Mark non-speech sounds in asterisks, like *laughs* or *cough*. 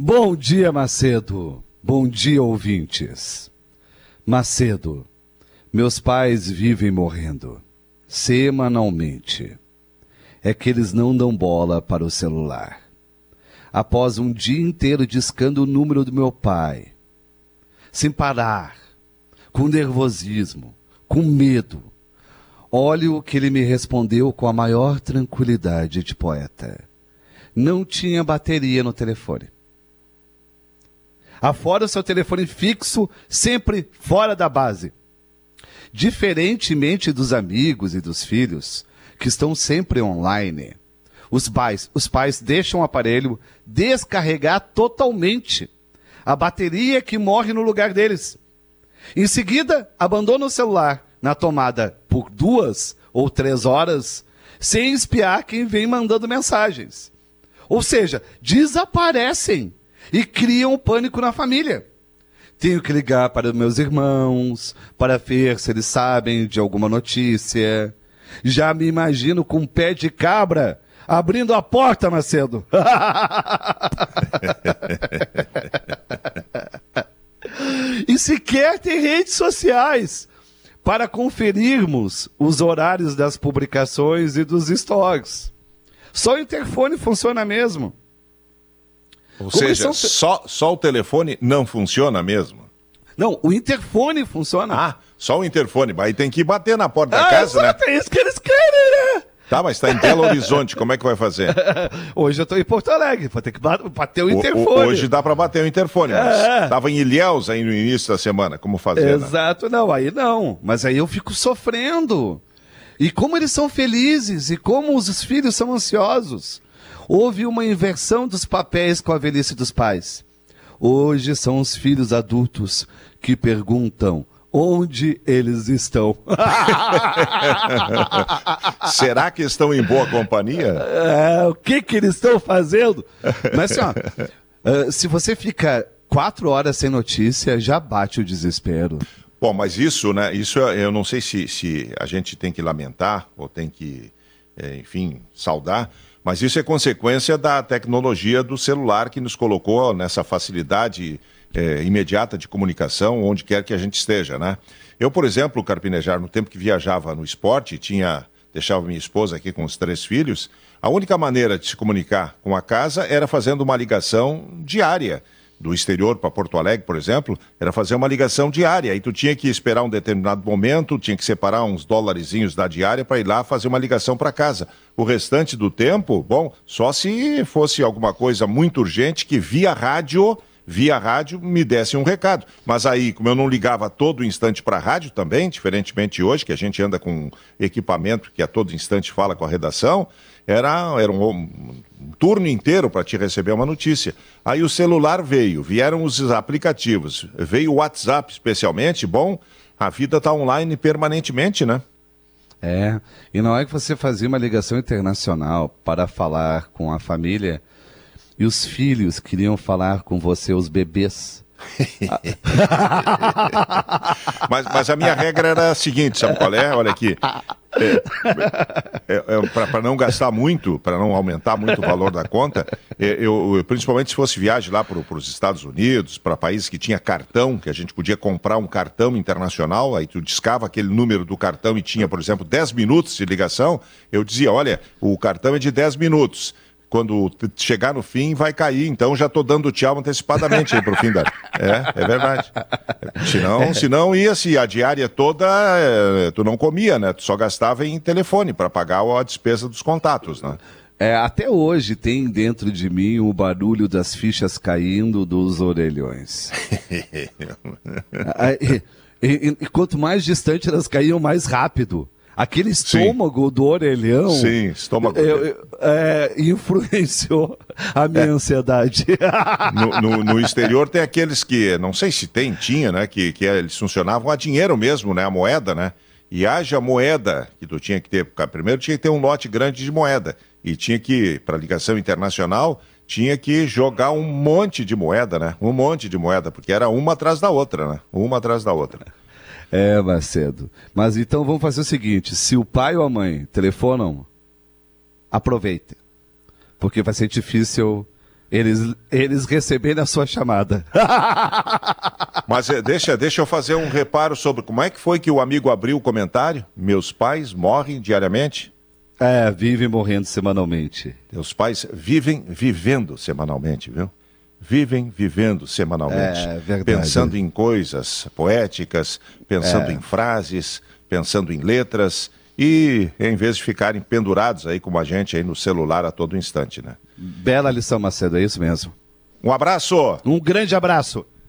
Bom dia, Macedo. Bom dia, ouvintes. Macedo, meus pais vivem morrendo, semanalmente. É que eles não dão bola para o celular. Após um dia inteiro discando o número do meu pai, sem parar, com nervosismo, com medo, olhe o que ele me respondeu com a maior tranquilidade de poeta. Não tinha bateria no telefone. Afora o seu telefone fixo, sempre fora da base. Diferentemente dos amigos e dos filhos, que estão sempre online, os pais, os pais deixam o aparelho descarregar totalmente. A bateria que morre no lugar deles. Em seguida, abandona o celular na tomada por duas ou três horas, sem espiar quem vem mandando mensagens. Ou seja, desaparecem e criam pânico na família. Tenho que ligar para meus irmãos, para ver se eles sabem de alguma notícia. Já me imagino com um pé de cabra abrindo a porta, Macedo. *laughs* e sequer tem redes sociais para conferirmos os horários das publicações e dos stocks. Só o interfone funciona mesmo. Ou seja, só, só o telefone não funciona mesmo? Não, o interfone funciona. Ah, só o interfone. Aí tem que bater na porta ah, da casa, exato, né? É isso que eles querem, né? Tá, mas está em Belo Horizonte, como é que vai fazer? *laughs* Hoje eu estou em Porto Alegre, vou ter que bater o interfone. O, hoje dá para bater o interfone, mas estava é. em Ilhéus aí no início da semana, como fazer? Né? Exato, né? não, aí não. Mas aí eu fico sofrendo. E como eles são felizes, e como os filhos são ansiosos. Houve uma inversão dos papéis com a velhice dos pais. Hoje são os filhos adultos que perguntam onde eles estão. *laughs* Será que estão em boa companhia? É, o que, que eles estão fazendo? Mas assim, ó, uh, se você fica quatro horas sem notícia, já bate o desespero. Bom, mas isso, né? Isso eu não sei se, se a gente tem que lamentar ou tem que, enfim, saudar mas isso é consequência da tecnologia do celular que nos colocou nessa facilidade é, imediata de comunicação onde quer que a gente esteja, né? Eu, por exemplo, Carpinejar, no tempo que viajava no esporte, tinha deixava minha esposa aqui com os três filhos, a única maneira de se comunicar com a casa era fazendo uma ligação diária do exterior para Porto Alegre, por exemplo, era fazer uma ligação diária. Aí tu tinha que esperar um determinado momento, tinha que separar uns dólarezinhos da diária para ir lá fazer uma ligação para casa. O restante do tempo, bom, só se fosse alguma coisa muito urgente que via rádio via rádio me desse um recado. Mas aí, como eu não ligava todo instante para a rádio também, diferentemente de hoje, que a gente anda com equipamento que a todo instante fala com a redação, era, era um turno inteiro para te receber uma notícia. Aí o celular veio, vieram os aplicativos, veio o WhatsApp especialmente, bom, a vida está online permanentemente, né? É, e não é que você fazia uma ligação internacional para falar com a família, e os filhos queriam falar com você, os bebês. *laughs* mas, mas a minha regra era a seguinte, sabe qual é? Olha aqui. É, é, é, para não gastar muito, para não aumentar muito o valor da conta, é, eu, eu, principalmente se fosse viagem lá para os Estados Unidos, para países que tinha cartão, que a gente podia comprar um cartão internacional, aí tu discava aquele número do cartão e tinha, por exemplo, 10 minutos de ligação, eu dizia, olha, o cartão é de 10 minutos quando chegar no fim, vai cair. Então já estou dando tchau antecipadamente aí para o fim da. *laughs* É, é verdade. Senão, senão ia-se a diária toda, é, tu não comia, né? Tu só gastava em telefone para pagar a despesa dos contatos, né? É, até hoje tem dentro de mim o barulho das fichas caindo dos orelhões. *laughs* e, e, e, quanto mais distante elas caíam, mais rápido. Aquele estômago Sim. do orelhão. Sim, estômago. É, é, influenciou a minha é. ansiedade. *laughs* No, no, no, exterior tem aqueles que, não sei se tem, tinha, né? Que, que eles funcionavam a dinheiro mesmo, né? A moeda, né? E haja moeda que tu tinha que ter. Primeiro tinha que ter um lote grande de moeda. E tinha que, para ligação internacional, tinha que jogar um monte de moeda, né? Um monte de moeda, porque era uma atrás da outra, né? Uma atrás da outra. É, Macedo. Mas então vamos fazer o seguinte: se o pai ou a mãe telefonam, aproveite. Porque vai ser difícil Eles, eles receberem a sua chamada. *laughs* Mas eh, deixa, deixa eu fazer um reparo sobre como é que foi que o amigo abriu o comentário. Meus pais morrem diariamente. É, vivem morrendo semanalmente. Meus pais vivem vivendo semanalmente, viu? Vivem vivendo semanalmente. É, verdade. Pensando em coisas poéticas, pensando É. em frases, pensando em letras. E em vez de ficarem pendurados aí como a gente aí no celular a todo instante, né? Bela lição, Macedo, é isso mesmo. Um abraço! Um grande abraço.